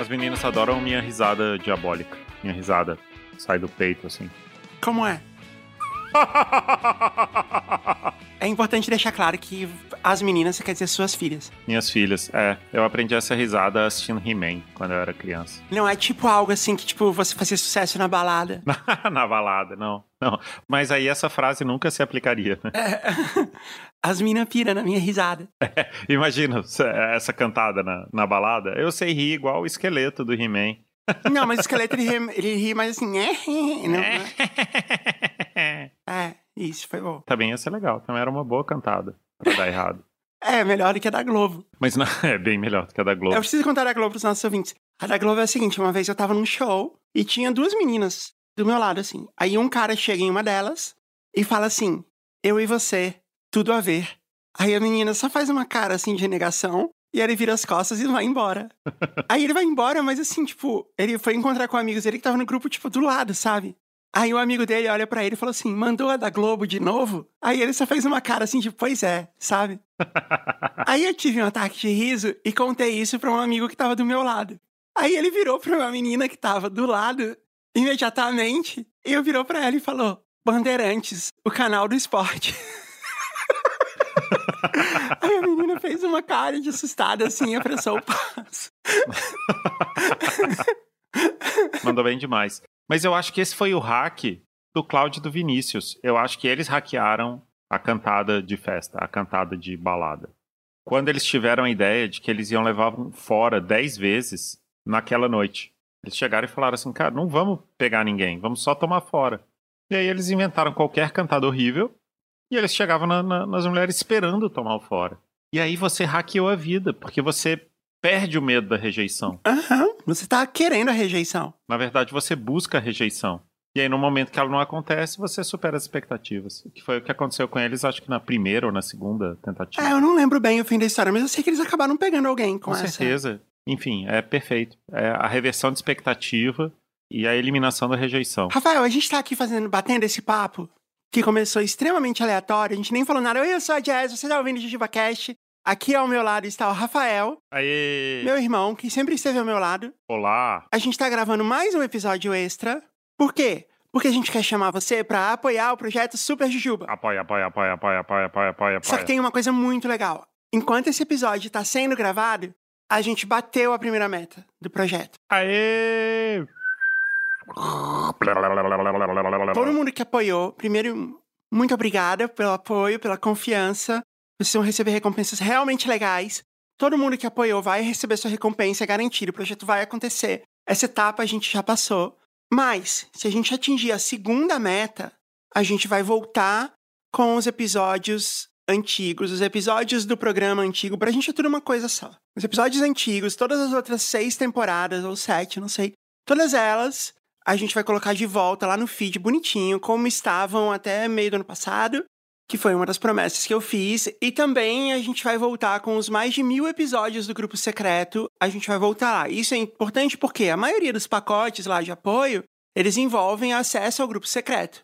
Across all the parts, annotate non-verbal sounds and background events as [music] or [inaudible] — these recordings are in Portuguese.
As meninas adoram minha risada diabólica. Minha risada sai do peito, assim. Como é? [laughs] É importante deixar claro que as meninas quer dizer suas filhas. Minhas filhas, é. Eu aprendi essa risada assistindo He-Man quando eu era criança. Não é tipo algo assim que, tipo, você fazia sucesso na balada. [laughs] Na balada, não. Não. Mas aí essa frase nunca se aplicaria, né? É. [laughs] As meninas piram na minha risada. [laughs] Imagina essa cantada na, na balada. Eu sei rir igual o esqueleto do He-Man. Não, mas o esqueleto ele ri, ele ri mais assim. É, não, é. é, isso foi bom. Também ia ser legal. Também era uma boa cantada pra dar errado. [laughs] É, melhor do que a da Globo. Mas não, [laughs] é bem melhor do que a da Globo. Eu preciso contar a da Globo pros nossos ouvintes. A da Globo é a seguinte: uma vez eu tava num show e tinha duas meninas do meu lado, assim. Aí um cara chega em uma delas e fala assim: Eu e você, tudo a ver. Aí a menina só faz uma cara assim de negação. E ele vira as costas e vai embora. [laughs] aí ele vai embora, mas assim, tipo, ele foi encontrar com amigos dele que tava no grupo, tipo, do lado, sabe? Aí o amigo dele olha pra ele e fala assim: mandou a da Globo de novo? Aí ele só fez uma cara assim, tipo, pois é, sabe? [laughs] Aí eu tive um ataque de riso e contei isso pra um amigo que tava do meu lado. Aí ele virou pra uma menina que tava do lado imediatamente e eu virou pra ela e falou: Bandeirantes, o canal do esporte. [laughs] Aí a menina fez uma cara de assustada assim e apressou o passo. [laughs] Mandou bem demais. Mas eu acho que esse foi o hack do Cláudio e do Vinícius. Eu acho que eles hackearam a cantada de festa, a cantada de balada. Quando eles tiveram a ideia de que eles iam levar fora dez vezes naquela noite. Eles chegaram e falaram assim, cara, não vamos pegar ninguém, vamos só tomar fora. E aí eles inventaram qualquer cantada horrível e eles chegavam na, na, nas mulheres esperando tomar o fora. E aí você hackeou a vida, porque você perde o medo da rejeição. Aham, você tá querendo a rejeição. Na verdade, você busca a rejeição. E aí, no momento que ela não acontece, você supera as expectativas. Que foi o que aconteceu com eles, acho que na primeira ou na segunda tentativa. É, eu não lembro bem o fim da história, mas eu sei que eles acabaram pegando alguém com, com essa. certeza. Enfim, é perfeito. É a reversão de expectativa e a eliminação da rejeição. Rafael, a gente tá aqui fazendo, batendo esse papo que começou extremamente aleatório, a gente nem falou nada. Oi, eu sou a Jazz, você tá ouvindo o Jujuba Cast. Aqui ao meu lado está o Rafael, Aê! meu irmão, que sempre esteve ao meu lado. Olá! A gente tá gravando mais um episódio extra. Por quê? Porque a gente quer chamar você pra apoiar o projeto Super Jujuba. Apoia, apoia, apoia, apoia, apoia, apoia, apoia. Só que tem uma coisa muito legal. Enquanto esse episódio tá sendo gravado, a gente bateu a primeira meta do projeto. Aê! Todo mundo que apoiou, primeiro, muito obrigada pelo apoio, pela confiança. Vocês vão receber recompensas realmente legais. Todo mundo que apoiou vai receber sua recompensa, é garantido. O projeto vai acontecer. Essa etapa a gente já passou. Mas, se a gente atingir a segunda meta, a gente vai voltar com os episódios antigos, os episódios do programa antigo, pra gente é tudo uma coisa só. Os episódios antigos, todas as outras seis temporadas, ou sete, não sei, todas elas a gente vai colocar de volta lá no feed bonitinho, como estavam até meio do ano passado, que foi uma das promessas que eu fiz. E também a gente vai voltar com os mais de mil episódios do Grupo Secreto. A gente vai voltar lá. Isso é importante porque a maioria dos pacotes lá de apoio, eles envolvem acesso ao Grupo Secreto.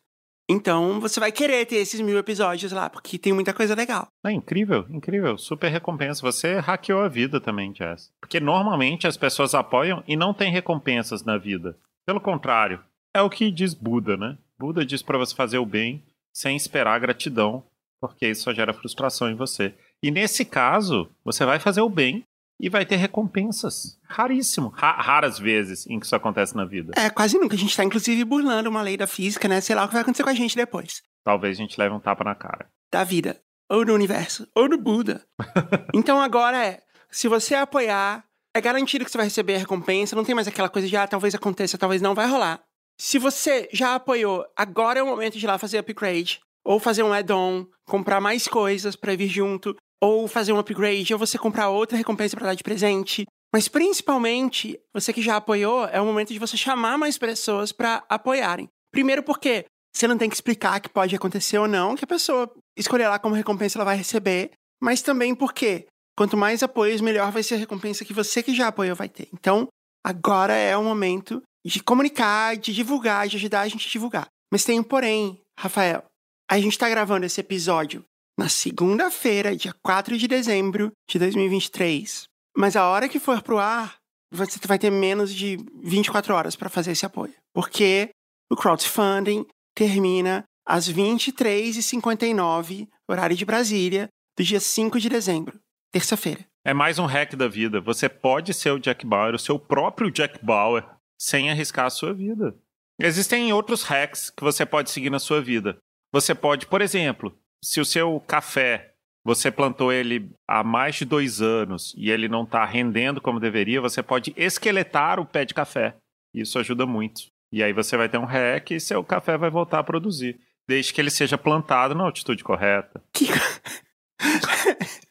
Então você vai querer ter esses mil episódios lá, porque tem muita coisa legal. É incrível, incrível. Super recompensa. Você hackeou a vida também, Jess. Porque normalmente as pessoas apoiam e não tem recompensas na vida. Pelo contrário, é o que diz Buda, né? Buda diz para você fazer o bem sem esperar gratidão, porque isso só gera frustração em você. E nesse caso, você vai fazer o bem e vai ter recompensas. Raríssimo. Ra raras vezes em que isso acontece na vida. É, quase nunca. A gente tá, inclusive, burlando uma lei da física, né? Sei lá o que vai acontecer com a gente depois. Talvez a gente leve um tapa na cara. Da vida. Ou do universo. Ou do Buda. [laughs] então agora é, se você apoiar, é garantido que você vai receber a recompensa. Não tem mais aquela coisa de, ah, talvez aconteça, talvez não. Vai rolar. Se você já apoiou, agora é o momento de ir lá fazer upgrade. Ou fazer um add-on, comprar mais coisas pra vir junto. Ou fazer um upgrade, ou você comprar outra recompensa pra dar de presente. Mas principalmente, você que já apoiou, é o momento de você chamar mais pessoas pra apoiarem. Primeiro porque você não tem que explicar que pode acontecer ou não, que a pessoa escolher lá como recompensa ela vai receber. Mas também porque quanto mais apoios, melhor vai ser a recompensa que você que já apoiou vai ter. Então, agora é o momento de comunicar, de divulgar, de ajudar a gente a divulgar. Mas tem um porém, Rafael. A gente tá gravando esse episódio na segunda-feira, dia 4 de dezembro de 2023. Mas a hora que for pro ar, você vai ter menos de 24 horas para fazer esse apoio. Porque o crowdfunding termina às 23h59, horário de Brasília, do dia 5 de dezembro, terça-feira. É mais um hack da vida. Você pode ser o Jack Bauer, o seu próprio Jack Bauer, sem arriscar a sua vida. Existem outros hacks que você pode seguir na sua vida. Você pode, por exemplo, se o seu café você plantou ele há mais de dois anos e ele não está rendendo como deveria, você pode esqueletar o pé de café. Isso ajuda muito. E aí você vai ter um REC e seu café vai voltar a produzir. Desde que ele seja plantado na altitude correta. Que... [laughs]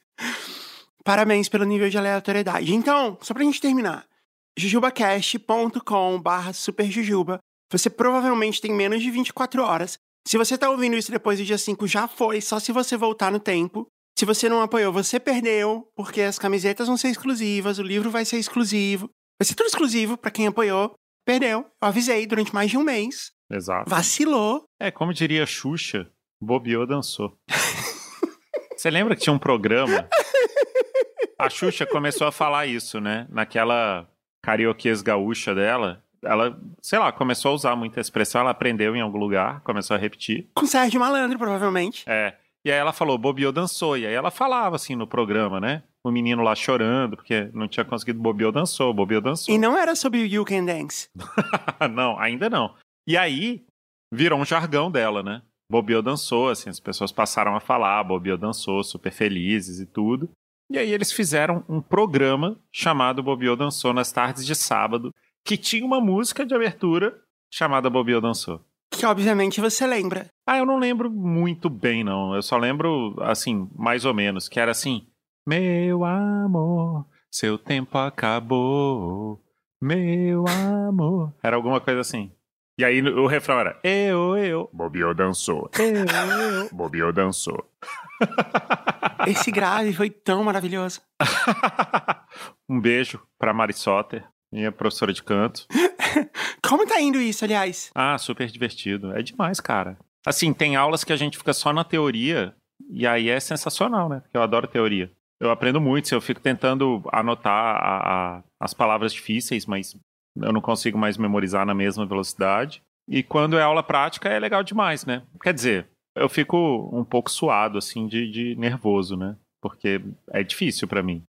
Parabéns pelo nível de aleatoriedade. Então, só pra gente terminar. jujubacast.com barra superjujuba. Você provavelmente tem menos de 24 horas. Se você tá ouvindo isso depois do dia 5, já foi, só se você voltar no tempo. Se você não apoiou, você perdeu, porque as camisetas vão ser exclusivas, o livro vai ser exclusivo. Vai ser tudo exclusivo para quem apoiou. Perdeu. Eu avisei durante mais de um mês. Exato. Vacilou. É, como diria Xuxa, bobeou, dançou. [laughs] você lembra que tinha um programa? A Xuxa começou a falar isso, né? Naquela carioquês gaúcha dela. Ela, sei lá, começou a usar muita expressão, ela aprendeu em algum lugar, começou a repetir. Com Sérgio Malandro, provavelmente. É. E aí ela falou, bobeou, dançou. E aí ela falava assim no programa, né? O menino lá chorando, porque não tinha conseguido bobeou, dançou, bobeou, dançou. E não era sobre o You Can Dance. [laughs] não, ainda não. E aí virou um jargão dela, né? Bobeou, dançou, assim, as pessoas passaram a falar, bobeou, dançou, super felizes e tudo. E aí eles fizeram um programa chamado Bobeou Dançou nas tardes de sábado, que tinha uma música de abertura chamada Bobeou Dançou. Que obviamente você lembra. Ah, eu não lembro muito bem, não. Eu só lembro, assim, mais ou menos, que era assim: Meu amor, seu tempo acabou. Meu amor. Era alguma coisa assim. E aí o refrão era: Eu, eu. Bobiô dançou. Eu, eu. [laughs] Bobiô dançou. [laughs] Esse grave foi tão maravilhoso. [laughs] um beijo pra Mari Soter, minha professora de canto. Como tá indo isso, aliás? Ah, super divertido. É demais, cara. Assim, tem aulas que a gente fica só na teoria, e aí é sensacional, né? Porque eu adoro teoria. Eu aprendo muito, eu fico tentando anotar a, a, as palavras difíceis, mas eu não consigo mais memorizar na mesma velocidade. E quando é aula prática é legal demais, né? Quer dizer, eu fico um pouco suado, assim, de, de nervoso, né? Porque é difícil para mim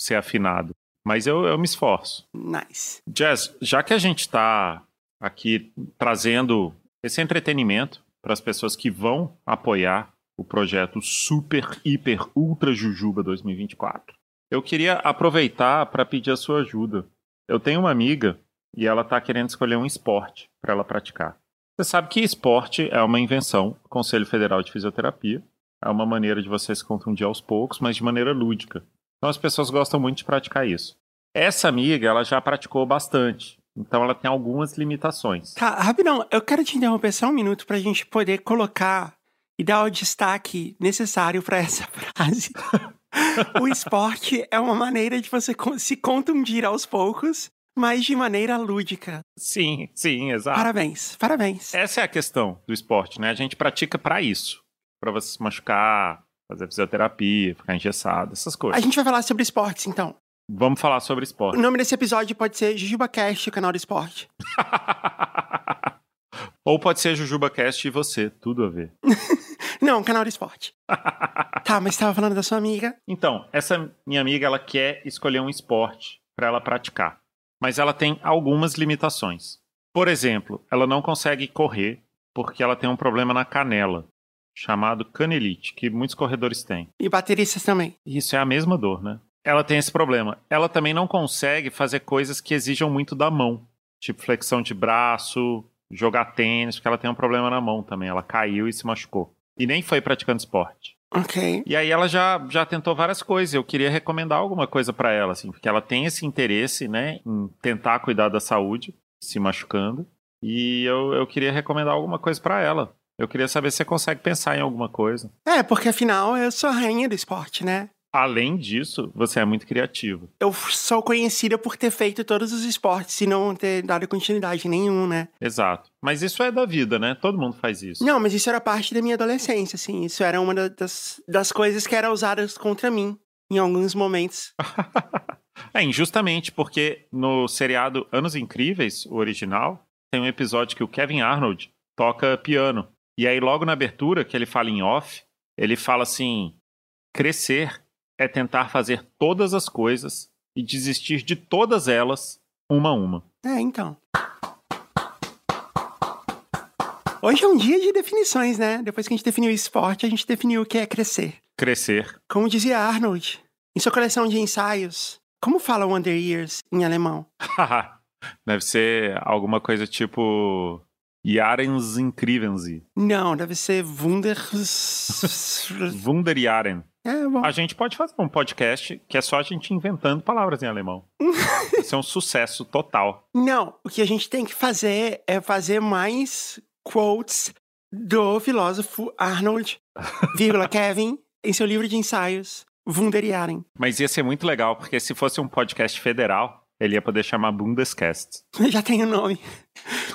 ser afinado. Mas eu, eu me esforço. Nice. Jazz, já que a gente está aqui trazendo esse entretenimento para as pessoas que vão apoiar o projeto Super, Hiper, Ultra Jujuba 2024, eu queria aproveitar para pedir a sua ajuda. Eu tenho uma amiga e ela está querendo escolher um esporte para ela praticar. Você sabe que esporte é uma invenção do Conselho Federal de Fisioterapia. É uma maneira de você se contundir aos poucos, mas de maneira lúdica. Então as pessoas gostam muito de praticar isso. Essa amiga, ela já praticou bastante. Então ela tem algumas limitações. Tá, rapidão, eu quero te interromper só um minuto para a gente poder colocar e dar o destaque necessário para essa [laughs] frase. [laughs] o esporte é uma maneira de você se contundir aos poucos, mas de maneira lúdica. Sim, sim, exato. Parabéns, parabéns. Essa é a questão do esporte, né? A gente pratica para isso, para você se machucar, fazer fisioterapia, ficar engessado, essas coisas. A gente vai falar sobre esportes, então. Vamos falar sobre esporte. O nome desse episódio pode ser JujubaCast, o canal do esporte. [laughs] Ou pode ser JujubaCast e você, tudo a ver. [laughs] Não, canal do esporte. [laughs] tá, mas estava falando da sua amiga. Então, essa minha amiga, ela quer escolher um esporte para ela praticar. Mas ela tem algumas limitações. Por exemplo, ela não consegue correr porque ela tem um problema na canela chamado canelite, que muitos corredores têm. E bateristas também. Isso é a mesma dor, né? Ela tem esse problema. Ela também não consegue fazer coisas que exijam muito da mão, tipo flexão de braço, jogar tênis, porque ela tem um problema na mão também. Ela caiu e se machucou. E nem foi praticando esporte. Ok. E aí ela já, já tentou várias coisas. Eu queria recomendar alguma coisa para ela, assim, porque ela tem esse interesse, né, em tentar cuidar da saúde, se machucando. E eu, eu queria recomendar alguma coisa para ela. Eu queria saber se você consegue pensar em alguma coisa. É, porque afinal eu sou a rainha do esporte, né? Além disso, você é muito criativo. Eu sou conhecida por ter feito todos os esportes e não ter dado continuidade nenhum, né? Exato. Mas isso é da vida, né? Todo mundo faz isso. Não, mas isso era parte da minha adolescência, assim. Isso era uma das, das coisas que eram usadas contra mim em alguns momentos. [laughs] é, injustamente, porque no seriado Anos Incríveis, o original, tem um episódio que o Kevin Arnold toca piano. E aí, logo na abertura, que ele fala em off, ele fala assim: crescer é tentar fazer todas as coisas e desistir de todas elas, uma a uma. É, então. Hoje é um dia de definições, né? Depois que a gente definiu esporte, a gente definiu o que é crescer. Crescer. Como dizia Arnold, em sua coleção de ensaios, como fala Wonder Years em alemão? [laughs] deve ser alguma coisa tipo Jarens Incrívense. Não, deve ser Wunder... [laughs] Wunderjaren. É, bom. A gente pode fazer um podcast que é só a gente inventando palavras em alemão. [laughs] Isso é um sucesso total. Não, o que a gente tem que fazer é fazer mais quotes do filósofo Arnold, [laughs] vírgula, Kevin, em seu livro de ensaios, Wunderjahre. Mas ia ser muito legal, porque se fosse um podcast federal, ele ia poder chamar Bundescast. [laughs] Já tem o nome.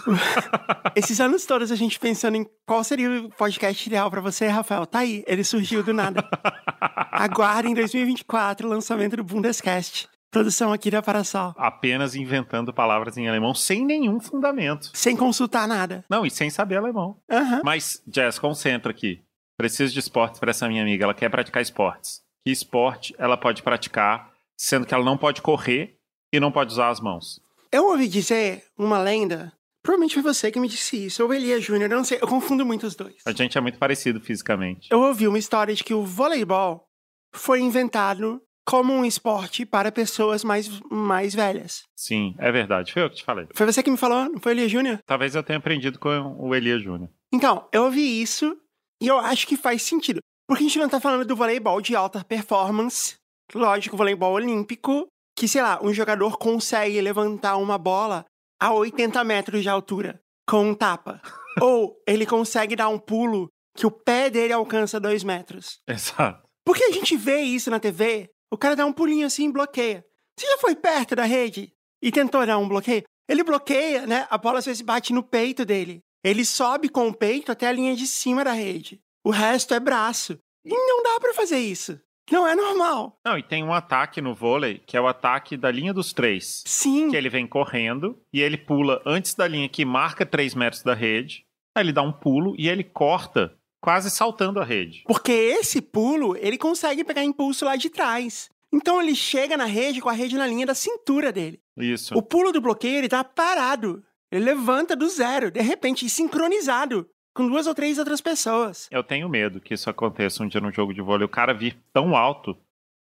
[laughs] Esses anos todos a gente pensando em qual seria o podcast ideal para você, Rafael. Tá aí, ele surgiu do nada. [laughs] Aguardem em 2024 o lançamento do Bundescast. Produção aqui da Parasol. Apenas inventando palavras em alemão sem nenhum fundamento. Sem consultar nada. Não, e sem saber alemão. Uhum. Mas, Jess, concentra aqui. Preciso de esportes para essa minha amiga. Ela quer praticar esportes. Que esporte ela pode praticar, sendo que ela não pode correr e não pode usar as mãos? Eu ouvi dizer uma lenda. Provavelmente foi você que me disse isso. Ou Elia Júnior, eu não sei. Eu confundo muito os dois. A gente é muito parecido fisicamente. Eu ouvi uma história de que o voleibol foi inventado como um esporte para pessoas mais, mais velhas. Sim, é verdade. Foi eu que te falei. Foi você que me falou, não foi o Elia Júnior? Talvez eu tenha aprendido com o Elia Júnior. Então, eu ouvi isso e eu acho que faz sentido. Porque a gente não tá falando do voleibol de alta performance. Lógico, voleibol olímpico, que, sei lá, um jogador consegue levantar uma bola a 80 metros de altura com um tapa. [laughs] Ou ele consegue dar um pulo que o pé dele alcança 2 metros. Exato. Porque a gente vê isso na TV, o cara dá um pulinho assim e bloqueia. Você já foi perto da rede e tentou dar um bloqueio? Ele bloqueia, né? A bola às vezes bate no peito dele. Ele sobe com o peito até a linha de cima da rede. O resto é braço. E não dá para fazer isso. Não é normal. Não, e tem um ataque no vôlei, que é o ataque da linha dos três. Sim. Que ele vem correndo e ele pula antes da linha que marca 3 metros da rede. Aí ele dá um pulo e ele corta, quase saltando a rede. Porque esse pulo, ele consegue pegar impulso lá de trás. Então ele chega na rede com a rede na linha da cintura dele. Isso. O pulo do bloqueio, ele tá parado. Ele levanta do zero, de repente, sincronizado com duas ou três outras pessoas. Eu tenho medo que isso aconteça um dia no jogo de vôlei. O cara vir tão alto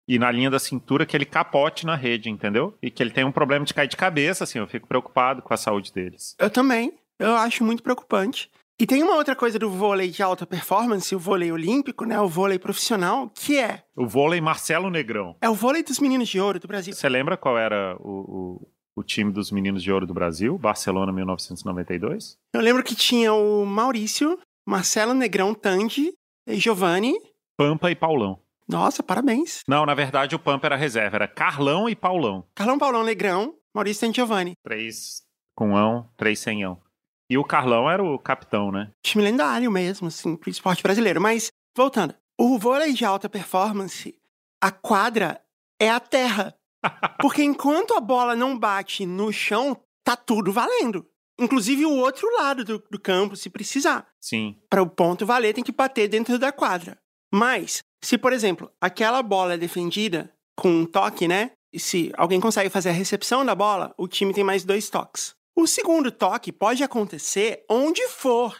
e na linha da cintura que ele capote na rede, entendeu? E que ele tem um problema de cair de cabeça, assim. Eu fico preocupado com a saúde deles. Eu também. Eu acho muito preocupante. E tem uma outra coisa do vôlei de alta performance, o vôlei olímpico, né? O vôlei profissional, que é. O vôlei Marcelo Negrão. É o vôlei dos meninos de ouro do Brasil. Você lembra qual era o, o, o time dos meninos de ouro do Brasil, Barcelona 1992? Eu lembro que tinha o Maurício, Marcelo Negrão Tandy, Giovanni. Pampa e Paulão. Nossa, parabéns. Não, na verdade o Pampa era reserva, era Carlão e Paulão. Carlão, Paulão, Negrão, Maurício Tandy Giovanni. Três com ão, três sem ão. E o Carlão era o capitão, né? Time lendário mesmo, assim, pro esporte brasileiro. Mas, voltando, o vôlei de alta performance, a quadra é a terra. Porque enquanto a bola não bate no chão, tá tudo valendo. Inclusive o outro lado do, do campo, se precisar. Sim. Para o ponto valer, tem que bater dentro da quadra. Mas, se, por exemplo, aquela bola é defendida com um toque, né? E se alguém consegue fazer a recepção da bola, o time tem mais dois toques. O segundo toque pode acontecer onde for,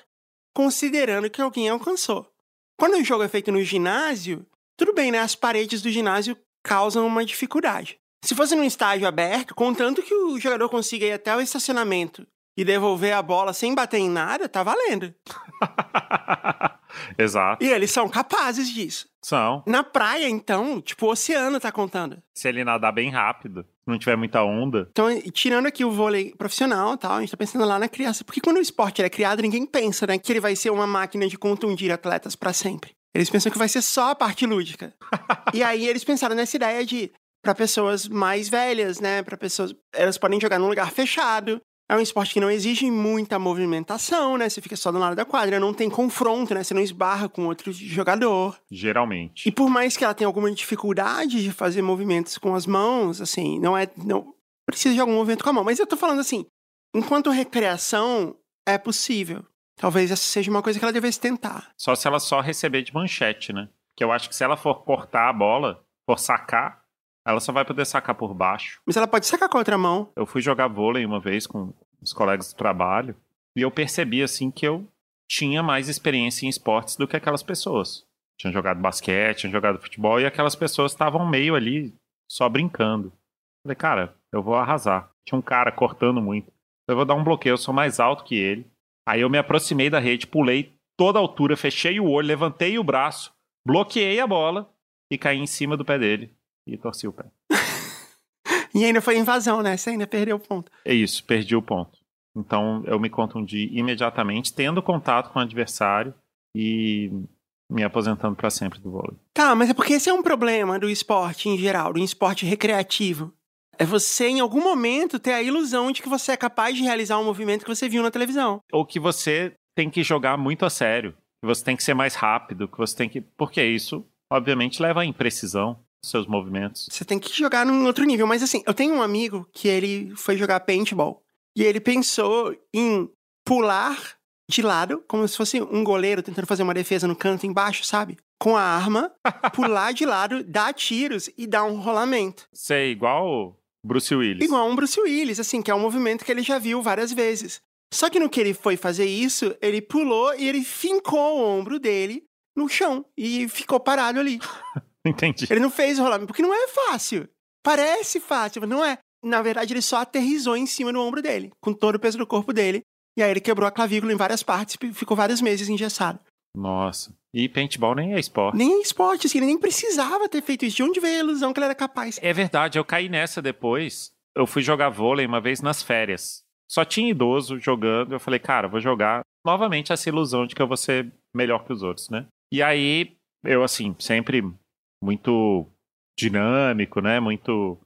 considerando que alguém alcançou. Quando o jogo é feito no ginásio, tudo bem, né? As paredes do ginásio causam uma dificuldade. Se fosse num estádio aberto, contanto que o jogador consiga ir até o estacionamento e devolver a bola sem bater em nada, tá valendo. [laughs] Exato. E eles são capazes disso. São. Na praia, então, tipo, o oceano tá contando. Se ele nadar bem rápido, não tiver muita onda. Então, tirando aqui o vôlei profissional e tal, a gente tá pensando lá na criança. Porque quando o esporte é criado, ninguém pensa, né, que ele vai ser uma máquina de contundir atletas para sempre. Eles pensam que vai ser só a parte lúdica. [laughs] e aí eles pensaram nessa ideia de para pessoas mais velhas, né? Para pessoas, elas podem jogar num lugar fechado. É um esporte que não exige muita movimentação, né? Você fica só do lado da quadra, não tem confronto, né? Você não esbarra com outro jogador. Geralmente. E por mais que ela tenha alguma dificuldade de fazer movimentos com as mãos, assim, não é. Não precisa de algum movimento com a mão. Mas eu tô falando assim, enquanto recreação, é possível. Talvez essa seja uma coisa que ela devesse tentar. Só se ela só receber de manchete, né? Que eu acho que se ela for cortar a bola, for sacar, ela só vai poder sacar por baixo. Mas ela pode sacar com a outra mão. Eu fui jogar vôlei uma vez com os colegas do trabalho e eu percebi assim que eu tinha mais experiência em esportes do que aquelas pessoas. Tinham jogado basquete, tinham jogado futebol e aquelas pessoas estavam meio ali só brincando. Falei, cara, eu vou arrasar. Tinha um cara cortando muito. Eu vou dar um bloqueio, eu sou mais alto que ele. Aí eu me aproximei da rede, pulei toda a altura, fechei o olho, levantei o braço, bloqueei a bola e caí em cima do pé dele e torci o pé. [laughs] e ainda foi invasão, né? Você ainda perdeu o ponto. É isso, perdi o ponto. Então eu me contundi imediatamente, tendo contato com o adversário e me aposentando para sempre do vôlei. Tá, mas é porque esse é um problema do esporte em geral, do esporte recreativo. É você, em algum momento, ter a ilusão de que você é capaz de realizar um movimento que você viu na televisão. Ou que você tem que jogar muito a sério. Que você tem que ser mais rápido, que você tem que. Porque isso, obviamente, leva à imprecisão seus movimentos. Você tem que jogar num outro nível. Mas assim, eu tenho um amigo que ele foi jogar paintball. E ele pensou em pular de lado, como se fosse um goleiro tentando fazer uma defesa no canto embaixo, sabe? Com a arma, [laughs] pular de lado, dar tiros e dar um rolamento. Sei, igual Bruce Willis. Igual um Bruce Willis, assim, que é um movimento que ele já viu várias vezes. Só que no que ele foi fazer isso, ele pulou e ele fincou o ombro dele no chão e ficou parado ali. [laughs] [laughs] Entendi. Ele não fez o rolamento, porque não é fácil. Parece fácil, mas não é. Na verdade, ele só aterrizou em cima do ombro dele, com todo o peso do corpo dele. E aí ele quebrou a clavícula em várias partes e ficou vários meses engessado. Nossa. E paintball nem é esporte. Nem é esporte, assim, ele nem precisava ter feito isso. De onde veio a ilusão que ele era capaz? É verdade, eu caí nessa depois. Eu fui jogar vôlei uma vez nas férias. Só tinha idoso jogando. Eu falei, cara, vou jogar novamente essa ilusão de que eu vou ser melhor que os outros, né? E aí, eu, assim, sempre muito dinâmico, né? Muito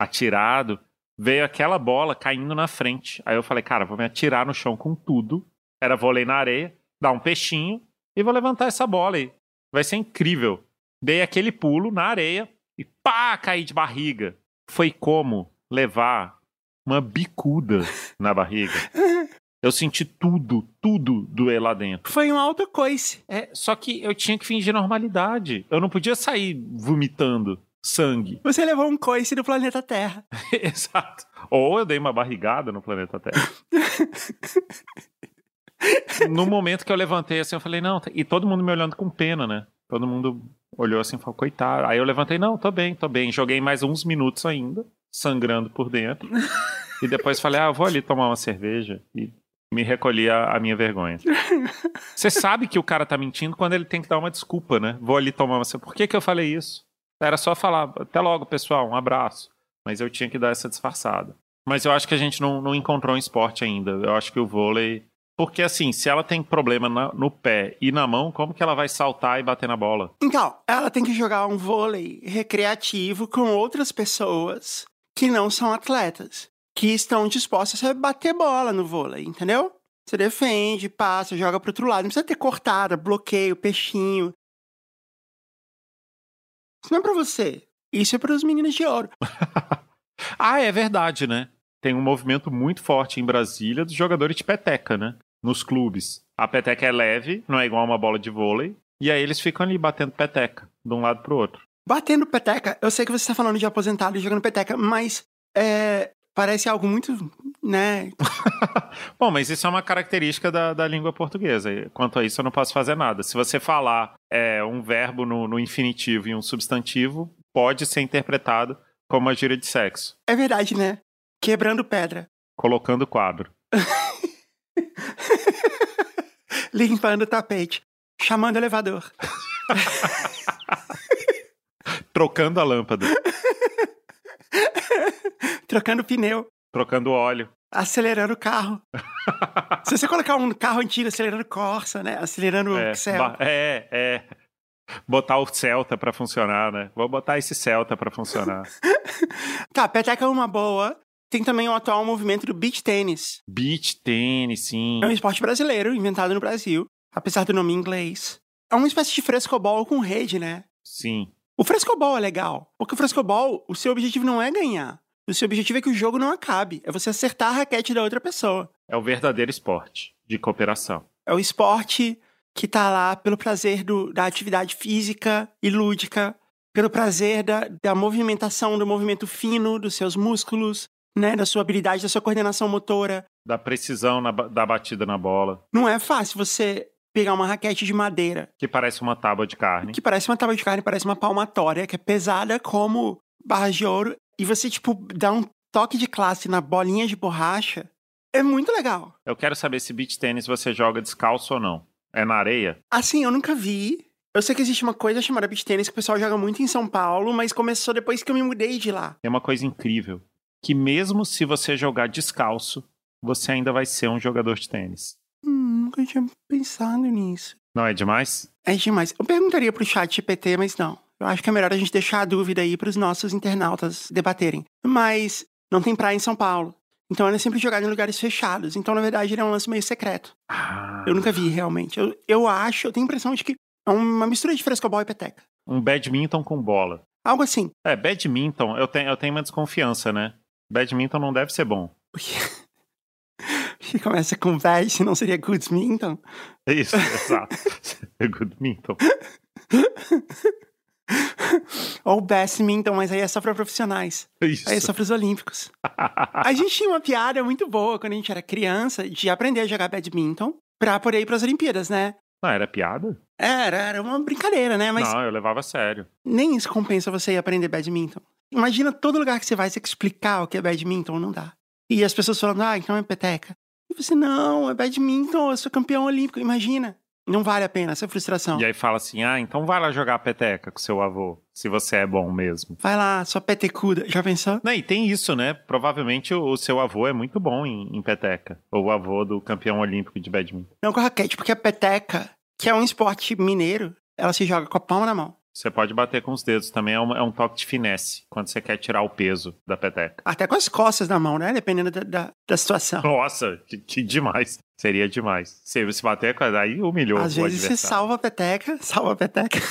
atirado. Veio aquela bola caindo na frente. Aí eu falei, cara, vou me atirar no chão com tudo. Era vôlei na areia, dar um peixinho e vou levantar essa bola aí. Vai ser incrível. Dei aquele pulo na areia e pá, caí de barriga. Foi como levar uma bicuda na barriga. [laughs] Eu senti tudo, tudo doer lá dentro. Foi um autocoice. É, só que eu tinha que fingir normalidade. Eu não podia sair vomitando sangue. Você levou um coice do planeta Terra. [laughs] Exato. Ou eu dei uma barrigada no planeta Terra. [laughs] no momento que eu levantei assim, eu falei, não, e todo mundo me olhando com pena, né? Todo mundo olhou assim e falou, coitado. Aí eu levantei, não, tô bem, tô bem. Joguei mais uns minutos ainda, sangrando por dentro. [laughs] e depois falei, ah, vou ali tomar uma cerveja. E me recolhi a, a minha vergonha. [laughs] Você sabe que o cara tá mentindo quando ele tem que dar uma desculpa, né? Vou ali tomar uma. Por que, que eu falei isso? Era só falar, até logo, pessoal, um abraço. Mas eu tinha que dar essa disfarçada. Mas eu acho que a gente não, não encontrou um esporte ainda. Eu acho que o vôlei porque assim, se ela tem problema na, no pé e na mão, como que ela vai saltar e bater na bola? Então, ela tem que jogar um vôlei recreativo com outras pessoas que não são atletas, que estão dispostas a bater bola no vôlei, entendeu? Você defende, passa, joga pro outro lado. Não precisa ter cortada, bloqueio, peixinho. Isso não é pra você. Isso é para os meninos de ouro. [laughs] ah, é verdade, né? Tem um movimento muito forte em Brasília dos jogadores de peteca, né? nos clubes. A peteca é leve, não é igual uma bola de vôlei. E aí eles ficam ali batendo peteca, de um lado pro outro. Batendo peteca, eu sei que você está falando de aposentado e jogando peteca, mas é, parece algo muito, né? [laughs] Bom, mas isso é uma característica da, da língua portuguesa. Quanto a isso, eu não posso fazer nada. Se você falar é, um verbo no, no infinitivo e um substantivo, pode ser interpretado como uma gíria de sexo. É verdade, né? Quebrando pedra. Colocando quadro. [laughs] Limpando o tapete. Chamando o elevador. [laughs] Trocando a lâmpada. [laughs] Trocando pneu. Trocando óleo. Acelerando o carro. [laughs] Se você colocar um carro antigo acelerando Corsa, né? Acelerando é, Excel. É, é. botar o Celta para funcionar, né? Vou botar esse Celta para funcionar. [laughs] tá, peteca é uma boa. Tem também o atual movimento do beach tênis. Beach tênis, sim. É um esporte brasileiro, inventado no Brasil, apesar do nome em inglês. É uma espécie de frescobol com rede, né? Sim. O frescobol é legal, porque o frescobol, o seu objetivo não é ganhar. O seu objetivo é que o jogo não acabe, é você acertar a raquete da outra pessoa. É o verdadeiro esporte de cooperação. É o esporte que tá lá pelo prazer do, da atividade física e lúdica, pelo prazer da, da movimentação, do movimento fino dos seus músculos, né, da sua habilidade, da sua coordenação motora. Da precisão na, da batida na bola. Não é fácil você pegar uma raquete de madeira. Que parece uma tábua de carne. Que parece uma tábua de carne, parece uma palmatória, que é pesada como barras de ouro. E você, tipo, dá um toque de classe na bolinha de borracha. É muito legal. Eu quero saber se beach tênis você joga descalço ou não. É na areia? Assim, eu nunca vi. Eu sei que existe uma coisa chamada beach tênis que o pessoal joga muito em São Paulo, mas começou depois que eu me mudei de lá. É uma coisa incrível. Que mesmo se você jogar descalço, você ainda vai ser um jogador de tênis. Nunca tinha pensado nisso. Não é demais? É demais. Eu perguntaria pro chat GPT, mas não. Eu acho que é melhor a gente deixar a dúvida aí para os nossos internautas debaterem. Mas não tem praia em São Paulo. Então ele é sempre jogado em lugares fechados. Então, na verdade, ele é um lance meio secreto. Ah. Eu nunca vi, realmente. Eu, eu acho, eu tenho a impressão de que é uma mistura de frescobol e peteca. Um badminton com bola. Algo assim. É, badminton, eu tenho, eu tenho uma desconfiança, né? Badminton não deve ser bom. Que [laughs] começa com bad, não seria goodminton? Isso, exato. [laughs] goodminton. [laughs] Ou badminton, mas aí é só para profissionais. Isso. Aí é só pros olímpicos. a gente tinha uma piada muito boa quando a gente era criança de aprender a jogar badminton pra poder ir pras Olimpíadas, né? Não, era piada? Era, era uma brincadeira, né? Mas Não, eu levava a sério. nem isso compensa você ir aprender badminton. Imagina todo lugar que você vai, você explicar o que é badminton, não dá. E as pessoas falando, ah, então é peteca. E você, não, é badminton, eu sou campeão olímpico. Imagina. Não vale a pena essa frustração. E aí fala assim: ah, então vai lá jogar peteca com seu avô, se você é bom mesmo. Vai lá, sua petecuda. Já pensou? Não, e tem isso, né? Provavelmente o, o seu avô é muito bom em, em peteca. Ou o avô do campeão olímpico de badminton. Não com raquete, porque a peteca, que é um esporte mineiro, ela se joga com a palma na mão. Você pode bater com os dedos também, é um, é um toque de finesse, quando você quer tirar o peso da peteca. Até com as costas na mão, né? Dependendo da, da, da situação. Nossa, que, que demais. Seria demais. Se você bater, aí humilhou Às vezes você adversário. salva a peteca, salva a peteca. [laughs]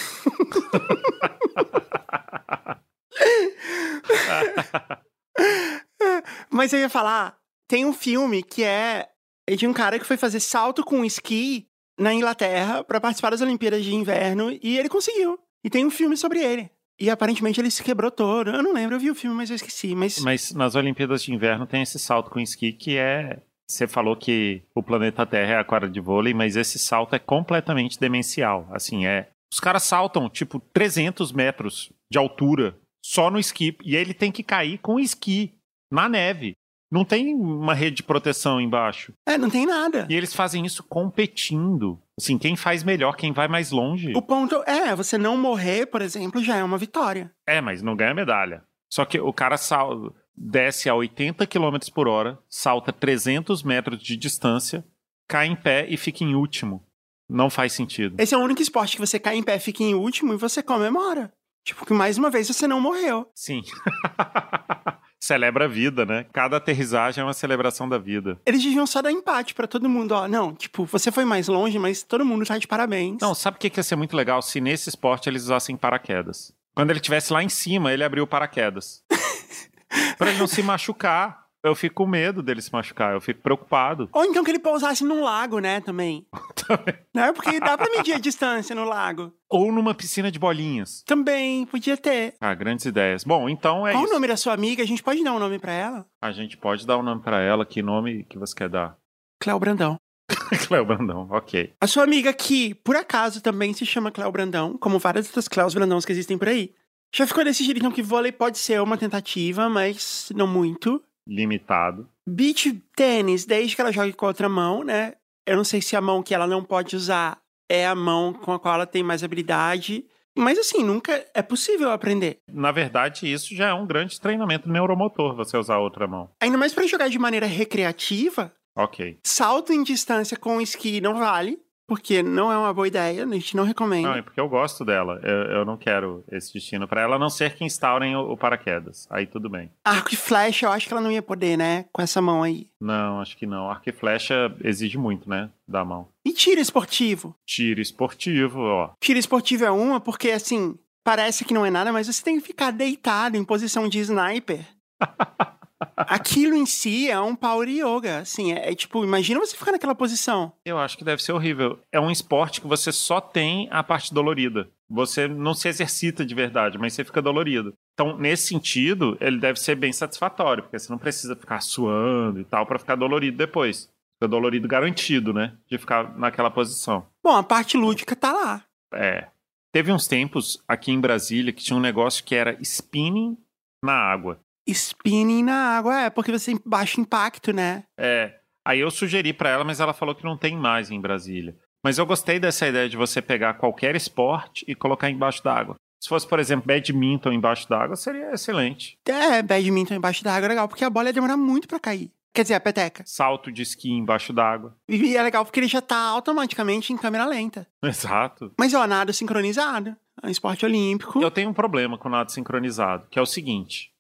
Mas eu ia falar, tem um filme que é de um cara que foi fazer salto com esqui na Inglaterra pra participar das Olimpíadas de Inverno e ele conseguiu. E tem um filme sobre ele. E aparentemente ele se quebrou todo. Eu não lembro, eu vi o filme, mas eu esqueci. Mas, Mas nas Olimpíadas de Inverno tem esse salto com esqui que é. Você falou que o planeta Terra é a quadra de vôlei, mas esse salto é completamente demencial. Assim, é. Os caras saltam, tipo, 300 metros de altura só no esqui. E ele tem que cair com esqui na neve. Não tem uma rede de proteção embaixo. é, não tem nada. E eles fazem isso competindo. Assim, quem faz melhor, quem vai mais longe. O ponto é, você não morrer, por exemplo, já é uma vitória. É, mas não ganha medalha. Só que o cara sal... desce a 80 km por hora, salta 300 metros de distância, cai em pé e fica em último. Não faz sentido. Esse é o único esporte que você cai em pé, fica em último e você comemora. Tipo, que mais uma vez você não morreu. Sim. [laughs] Celebra a vida, né? Cada aterrissagem é uma celebração da vida. Eles deviam só dar empate pra todo mundo, ó. Não, tipo, você foi mais longe, mas todo mundo tá de parabéns. Não, sabe o que que ia ser muito legal se nesse esporte eles usassem paraquedas? Quando ele estivesse lá em cima, ele abriu paraquedas. [laughs] pra ele não se machucar. Eu fico com medo dele se machucar, eu fico preocupado. Ou então que ele pousasse num lago, né, também. [laughs] Também. Né? Porque dá pra medir a distância no lago. Ou numa piscina de bolinhas. Também, podia ter. Ah, grandes ideias. Bom, então é Qual o isso. nome da sua amiga? A gente pode dar um nome pra ela? A gente pode dar o nome pra ela. Que nome que você quer dar? Cléo Brandão. [laughs] Cléo Brandão, ok. A sua amiga que, por acaso, também se chama Cléo Brandão, como várias outras Cléos Brandões que existem por aí. Já ficou decidido então que vôlei pode ser uma tentativa, mas não muito. Limitado. Beach tênis, desde que ela jogue com a outra mão, né? Eu não sei se a mão que ela não pode usar é a mão com a qual ela tem mais habilidade. Mas assim, nunca é possível aprender. Na verdade, isso já é um grande treinamento neuromotor, você usar a outra mão. Ainda mais pra jogar de maneira recreativa, Ok. salto em distância com esqui não vale, porque não é uma boa ideia, a gente não recomenda. Não, é porque eu gosto dela. Eu, eu não quero esse destino para ela, a não ser que instaurem o, o, paraquedas. Aí tudo bem. Arco e flecha, eu acho que ela não ia poder, né? Com essa mão aí. Não, acho que não. Arco e flecha exige muito, né? Da mão. E tiro esportivo? Tiro esportivo, ó. Tiro esportivo é uma, porque assim, parece que não é nada, mas você tem que ficar deitado em posição de sniper. [laughs] Aquilo em si é um power yoga, assim, é, é, tipo, imagina você ficar naquela posição. Eu acho que deve ser horrível. É um esporte que você só tem a parte dolorida. Você não se exercita de verdade, mas você fica dolorido. Então, nesse sentido, ele deve ser bem satisfatório, porque você não precisa ficar suando e tal para ficar dolorido depois. Fica dolorido garantido, né? De ficar naquela posição. Bom, a parte lúdica tá lá. É. Teve uns tempos aqui em Brasília que tinha um negócio que era spinning na água spinning na água, é, porque você tem baixo impacto, né? É. Aí eu sugeri para ela, mas ela falou que não tem mais em Brasília. Mas eu gostei dessa ideia de você pegar qualquer esporte e colocar embaixo d'água. Se fosse, por exemplo, badminton embaixo d'água, seria excelente. É, badminton embaixo d'água é legal, porque a bola ia demorar muito para cair. Quer dizer, a peteca. Salto de esqui embaixo d'água. E é legal porque ele já tá automaticamente em câmera lenta. [laughs] Exato. Mas, ó, nado sincronizado. É um esporte olímpico. Eu tenho um problema com nado sincronizado, que é o seguinte.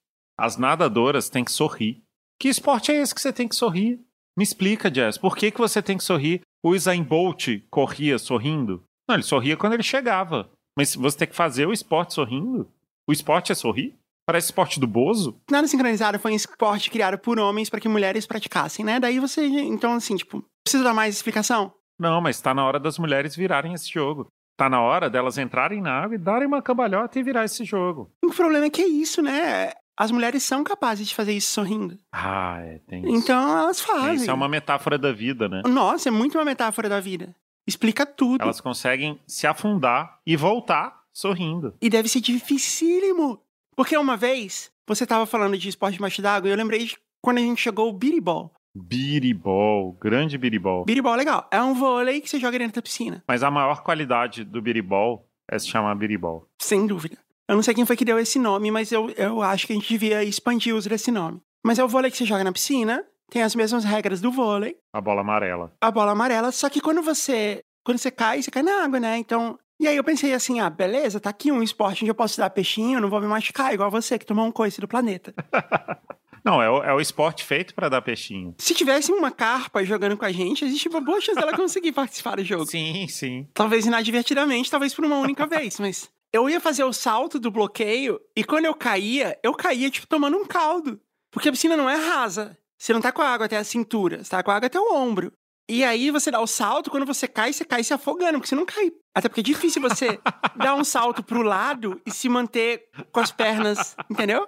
As nadadoras têm que sorrir. Que esporte é esse que você tem que sorrir? Me explica, Jess, por que, que você tem que sorrir? O Usain Bolt corria sorrindo? Não, ele sorria quando ele chegava. Mas você tem que fazer o esporte sorrindo? O esporte é sorrir? Parece esporte do Bozo? Nada sincronizado foi um esporte criado por homens para que mulheres praticassem, né? Daí você, então, assim, tipo, precisa dar mais explicação? Não, mas tá na hora das mulheres virarem esse jogo. Tá na hora delas entrarem na água e darem uma cambalhota e virar esse jogo. O problema é que é isso, né? As mulheres são capazes de fazer isso sorrindo. Ah, é, tem isso. Então elas fazem. Isso é uma metáfora da vida, né? Nossa, é muito uma metáfora da vida. Explica tudo. Elas conseguem se afundar e voltar sorrindo. E deve ser dificílimo. Porque uma vez, você tava falando de esporte de d'água e eu lembrei de quando a gente chegou o biribol. Biribol, grande biribol. Biribol é legal. É um vôlei que você joga dentro da piscina. Mas a maior qualidade do biribol é se chamar biribol. Sem dúvida. Eu não sei quem foi que deu esse nome, mas eu, eu acho que a gente devia expandir o uso desse nome. Mas é o vôlei que você joga na piscina, tem as mesmas regras do vôlei. A bola amarela. A bola amarela, só que quando você quando você cai, você cai na água, né? Então, e aí eu pensei assim, ah, beleza, tá aqui um esporte onde eu posso dar peixinho, não vou me machucar, igual você que tomou um coice do planeta. [laughs] Não, é o, é o esporte feito para dar peixinho. Se tivesse uma carpa jogando com a gente, existe uma boa chance dela conseguir participar do jogo. Sim, sim. Talvez inadvertidamente, talvez por uma única vez, mas eu ia fazer o salto do bloqueio e quando eu caía, eu caía, tipo, tomando um caldo. Porque a piscina não é rasa. Você não tá com a água até a cintura, você tá com a água até o ombro. E aí você dá o salto, quando você cai, você cai se afogando, porque você não cai. Até porque é difícil você [laughs] dar um salto pro lado e se manter com as pernas, entendeu?